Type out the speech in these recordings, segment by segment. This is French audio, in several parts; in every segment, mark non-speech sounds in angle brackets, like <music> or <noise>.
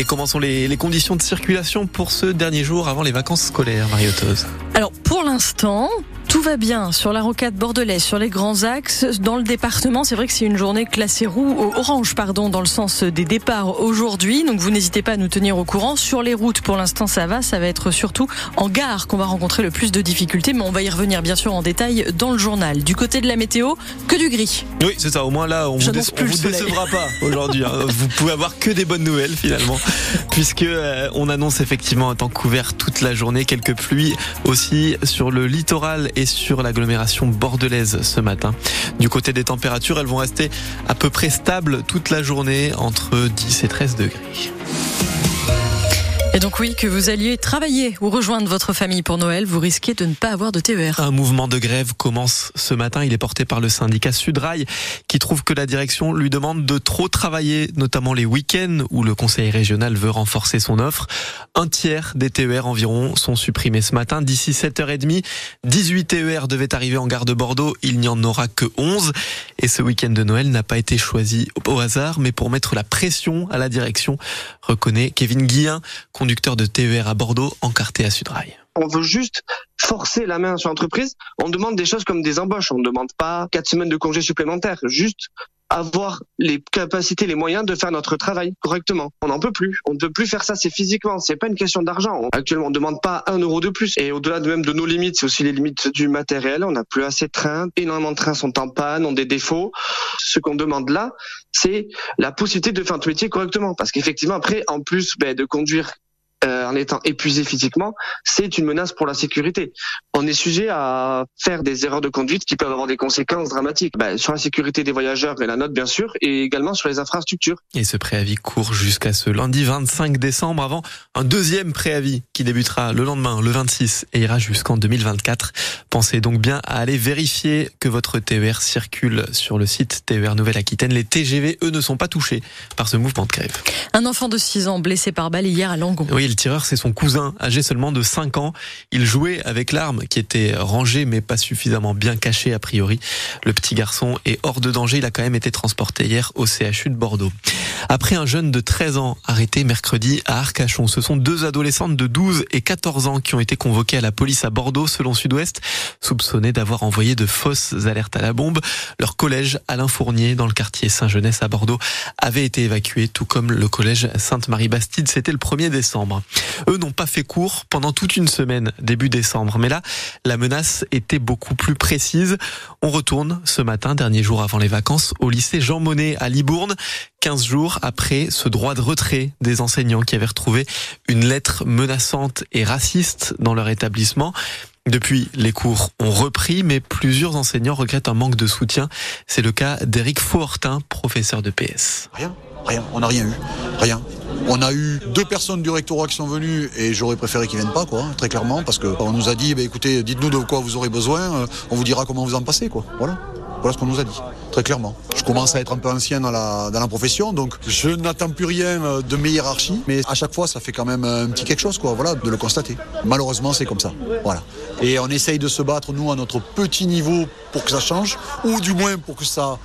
Et comment sont les, conditions de circulation pour ce dernier jour avant les vacances scolaires, Mariotos Alors pour l'instant, tout va bien sur la rocade bordelaise, sur les grands axes. Dans le département, c'est vrai que c'est une journée classée roux, orange, pardon, dans le sens des départs aujourd'hui. Donc vous n'hésitez pas à nous tenir au courant. Sur les routes, pour l'instant, ça va. Ça va être surtout en gare qu'on va rencontrer le plus de difficultés. Mais on va y revenir bien sûr en détail dans le journal. Du côté de la météo, que du gris. Oui, c'est ça. Au moins là, on vous, vous décevra pas aujourd'hui. Hein. vous pouvez avoir que des bonnes nouvelles finalement, <laughs> puisque euh, on annonce effectivement un temps couvert toute la journée, quelques pluies aussi sur le littoral et sur l'agglomération bordelaise ce matin. Du côté des températures, elles vont rester à peu près stables toute la journée entre 10 et 13 degrés. Et donc oui, que vous alliez travailler ou rejoindre votre famille pour Noël, vous risquez de ne pas avoir de TER. Un mouvement de grève commence ce matin. Il est porté par le syndicat Sudrail qui trouve que la direction lui demande de trop travailler, notamment les week-ends où le conseil régional veut renforcer son offre. Un tiers des TER environ sont supprimés ce matin. D'ici 7h30, 18 TER devaient arriver en gare de Bordeaux. Il n'y en aura que 11. Et ce week-end de Noël n'a pas été choisi au hasard, mais pour mettre la pression à la direction, reconnaît Kevin Guillain, conducteur de TER à Bordeaux, encarté à Sudrail. On veut juste forcer la main sur l'entreprise. On demande des choses comme des embauches. On ne demande pas quatre semaines de congés supplémentaires. Juste avoir les capacités, les moyens de faire notre travail correctement. On n'en peut plus. On ne peut plus faire ça. C'est physiquement. C'est pas une question d'argent. Actuellement, on ne demande pas un euro de plus. Et au-delà de même de nos limites, c'est aussi les limites du matériel. On n'a plus assez de trains. Énormément de trains sont en panne, ont des défauts. Ce qu'on demande là, c'est la possibilité de faire notre métier correctement. Parce qu'effectivement, après, en plus ben, de conduire euh, en étant épuisé physiquement, c'est une menace pour la sécurité. On est sujet à faire des erreurs de conduite qui peuvent avoir des conséquences dramatiques ben, sur la sécurité des voyageurs et la note bien sûr, et également sur les infrastructures. Et ce préavis court jusqu'à ce lundi 25 décembre avant un deuxième préavis qui débutera le lendemain, le 26, et ira jusqu'en 2024. Pensez donc bien à aller vérifier que votre TER circule sur le site TER Nouvelle-Aquitaine. Les TGV, eux, ne sont pas touchés par ce mouvement de grève. Un enfant de 6 ans blessé par balle hier à Langon. Oui, le tireur, c'est son cousin, âgé seulement de 5 ans. Il jouait avec l'arme qui était rangée mais pas suffisamment bien cachée a priori. Le petit garçon est hors de danger. Il a quand même été transporté hier au CHU de Bordeaux. Après un jeune de 13 ans arrêté mercredi à Arcachon, ce sont deux adolescentes de 12 et 14 ans qui ont été convoquées à la police à Bordeaux selon Sud-Ouest, soupçonnées d'avoir envoyé de fausses alertes à la bombe. Leur collège Alain Fournier dans le quartier Saint-Genès à Bordeaux avait été évacué tout comme le collège Sainte-Marie-Bastide. C'était le 1er décembre. Eux n'ont pas fait cours pendant toute une semaine début décembre. Mais là, la menace était beaucoup plus précise. On retourne ce matin, dernier jour avant les vacances, au lycée Jean Monnet à Libourne. 15 jours après ce droit de retrait des enseignants qui avaient retrouvé une lettre menaçante et raciste dans leur établissement. Depuis, les cours ont repris, mais plusieurs enseignants regrettent un manque de soutien. C'est le cas d'Éric Fauhortin, professeur de PS. Rien, rien, on n'a rien eu, rien. On a eu deux personnes du rectorat qui sont venues et j'aurais préféré qu'ils viennent pas, quoi, très clairement, parce qu'on nous a dit, bah, écoutez, dites-nous de quoi vous aurez besoin, euh, on vous dira comment vous en passez, quoi. Voilà. Voilà ce qu'on nous a dit, très clairement. Je commence à être un peu ancien dans la, profession, donc je n'attends plus rien euh, de mes hiérarchies, mais à chaque fois, ça fait quand même un petit quelque chose, quoi, voilà, de le constater. Malheureusement, c'est comme ça, voilà. Et on essaye de se battre, nous, à notre petit niveau, pour que ça change, ou du moins pour que ça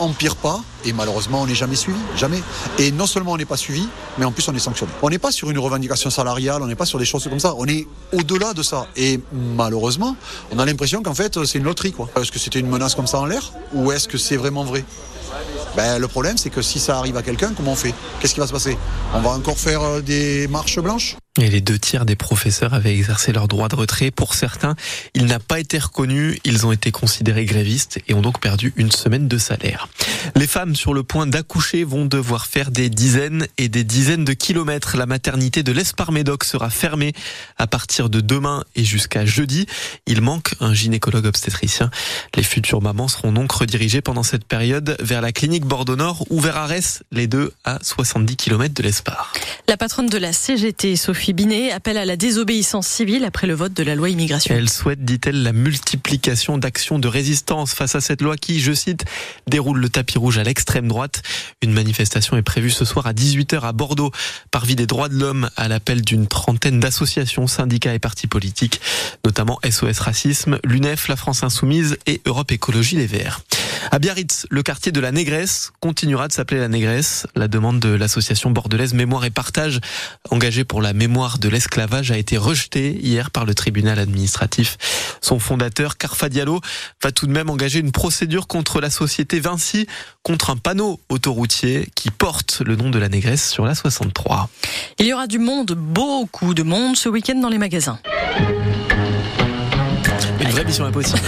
empire pas et malheureusement on n'est jamais suivi, jamais. Et non seulement on n'est pas suivi, mais en plus on est sanctionné. On n'est pas sur une revendication salariale, on n'est pas sur des choses comme ça, on est au-delà de ça. Et malheureusement, on a l'impression qu'en fait c'est une loterie. Est-ce que c'était une menace comme ça en l'air ou est-ce que c'est vraiment vrai? Ben, le problème, c'est que si ça arrive à quelqu'un, comment on fait? Qu'est-ce qui va se passer? On va encore faire euh, des marches blanches? Et les deux tiers des professeurs avaient exercé leur droit de retrait. Pour certains, il n'a pas été reconnu. Ils ont été considérés grévistes et ont donc perdu une semaine de salaire. Les femmes sur le point d'accoucher vont devoir faire des dizaines et des dizaines de kilomètres. La maternité de l'Esparmédoc sera fermée à partir de demain et jusqu'à jeudi. Il manque un gynécologue obstétricien. Les futures mamans seront donc redirigées pendant cette période vers la clinique Bordeaux-Nord ou vers Arès, les deux à 70 km de l'Espar. La patronne de la CGT, Sophie Binet appelle à la désobéissance civile après le vote de la loi immigration. Elle souhaite, dit-elle, la multiplication d'actions de résistance face à cette loi qui, je cite, déroule le tapis rouge à l'extrême droite. Une manifestation est prévue ce soir à 18h à Bordeaux, parvis des droits de l'homme, à l'appel d'une trentaine d'associations, syndicats et partis politiques, notamment SOS Racisme, l'UNEF, la France Insoumise et Europe Écologie Les Verts. À Biarritz, le quartier de la Négresse continuera de s'appeler la Négresse. La demande de l'association bordelaise Mémoire et Partage, engagée pour la mémoire de l'esclavage, a été rejetée hier par le tribunal administratif. Son fondateur, Carfa Diallo, va tout de même engager une procédure contre la société Vinci, contre un panneau autoroutier qui porte le nom de la Négresse sur la 63. Il y aura du monde, beaucoup de monde ce week-end dans les magasins. Mission impossible.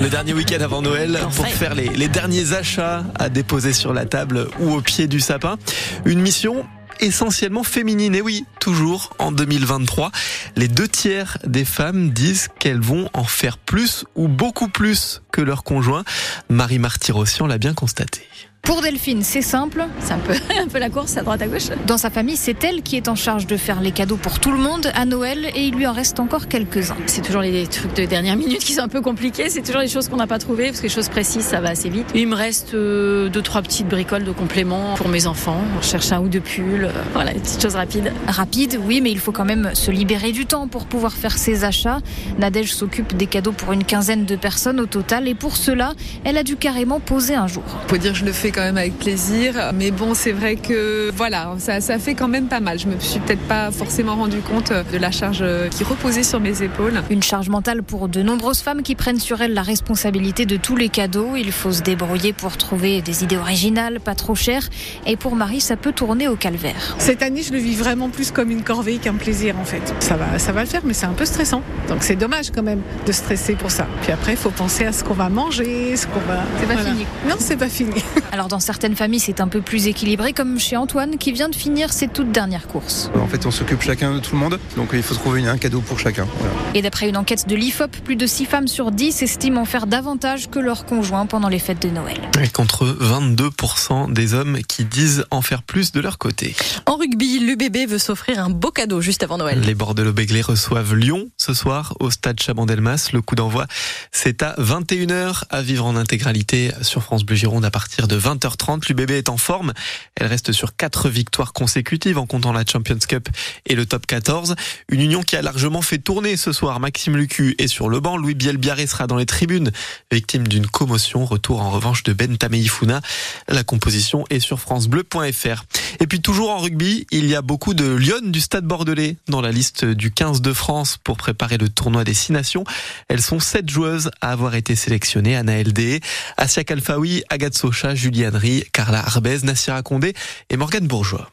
Le dernier week-end avant Noël pour faire les, les derniers achats à déposer sur la table ou au pied du sapin. Une mission essentiellement féminine. Et oui, toujours en 2023, les deux tiers des femmes disent qu'elles vont en faire plus ou beaucoup plus que leur conjoint. Marie Martyrossian l'a bien constaté. Pour Delphine, c'est simple. C'est un peu, <laughs> un peu la course à droite à gauche. Dans sa famille, c'est elle qui est en charge de faire les cadeaux pour tout le monde à Noël et il lui en reste encore quelques-uns. C'est toujours les trucs de dernière minute qui sont un peu compliqués. C'est toujours les choses qu'on n'a pas trouvées parce que les choses précises, ça va assez vite. Il me reste euh, deux, trois petites bricoles de compléments pour mes enfants. On cherche un ou deux pulls. Euh, voilà, des petites choses rapides. Rapide, oui, mais il faut quand même se libérer du temps pour pouvoir faire ses achats. Nadège s'occupe des cadeaux pour une quinzaine de personnes au total et pour cela, elle a dû carrément poser un jour. Faut dire, je le fais quand même avec plaisir. Mais bon, c'est vrai que voilà, ça, ça fait quand même pas mal. Je me suis peut-être pas forcément rendu compte de la charge qui reposait sur mes épaules. Une charge mentale pour de nombreuses femmes qui prennent sur elles la responsabilité de tous les cadeaux. Il faut se débrouiller pour trouver des idées originales, pas trop chères. Et pour Marie, ça peut tourner au calvaire. Cette année, je le vis vraiment plus comme une corvée qu'un plaisir en fait. Ça va, ça va le faire, mais c'est un peu stressant. Donc c'est dommage quand même de stresser pour ça. Puis après, il faut penser à ce qu'on va manger, ce qu'on va. C'est pas voilà. fini. Non, c'est pas fini. Alors <laughs> dans certaines familles, c'est un peu plus équilibré, comme chez Antoine qui vient de finir ses toutes dernières courses. En fait, on s'occupe chacun de tout le monde, donc il faut trouver un cadeau pour chacun. Voilà. Et d'après une enquête de l'IFOP, plus de 6 femmes sur 10 estiment en faire davantage que leur conjoint pendant les fêtes de Noël. Et contre 22% des hommes qui disent en faire plus de leur côté. En rugby, l'UBB veut s'offrir un beau cadeau juste avant Noël. Les Bordelais-Béglés reçoivent Lyon ce soir au stade Chabandelmas. Le coup d'envoi, c'est à 21h à vivre en intégralité sur France Bleu Gironde à partir de 20h30. L'UBB est en forme. Elle reste sur quatre victoires consécutives en comptant la Champions Cup et le top 14. Une union qui a largement fait tourner ce soir. Maxime Lucu est sur le banc. Louis Bielbiaré sera dans les tribunes, victime d'une commotion. Retour en revanche de Ben Tameifuna. La composition est sur francebleu.fr. Et puis toujours en rugby, il y a beaucoup de lionnes du stade bordelais dans la liste du 15 de France pour préparer le tournoi des Six Nations. Elles sont sept joueuses à avoir été sélectionnées. Anna LD, Asia Kalfaoui, Agathe Socha, Julie Carla Arbez, Nassira Condé et Morgane Bourgeois.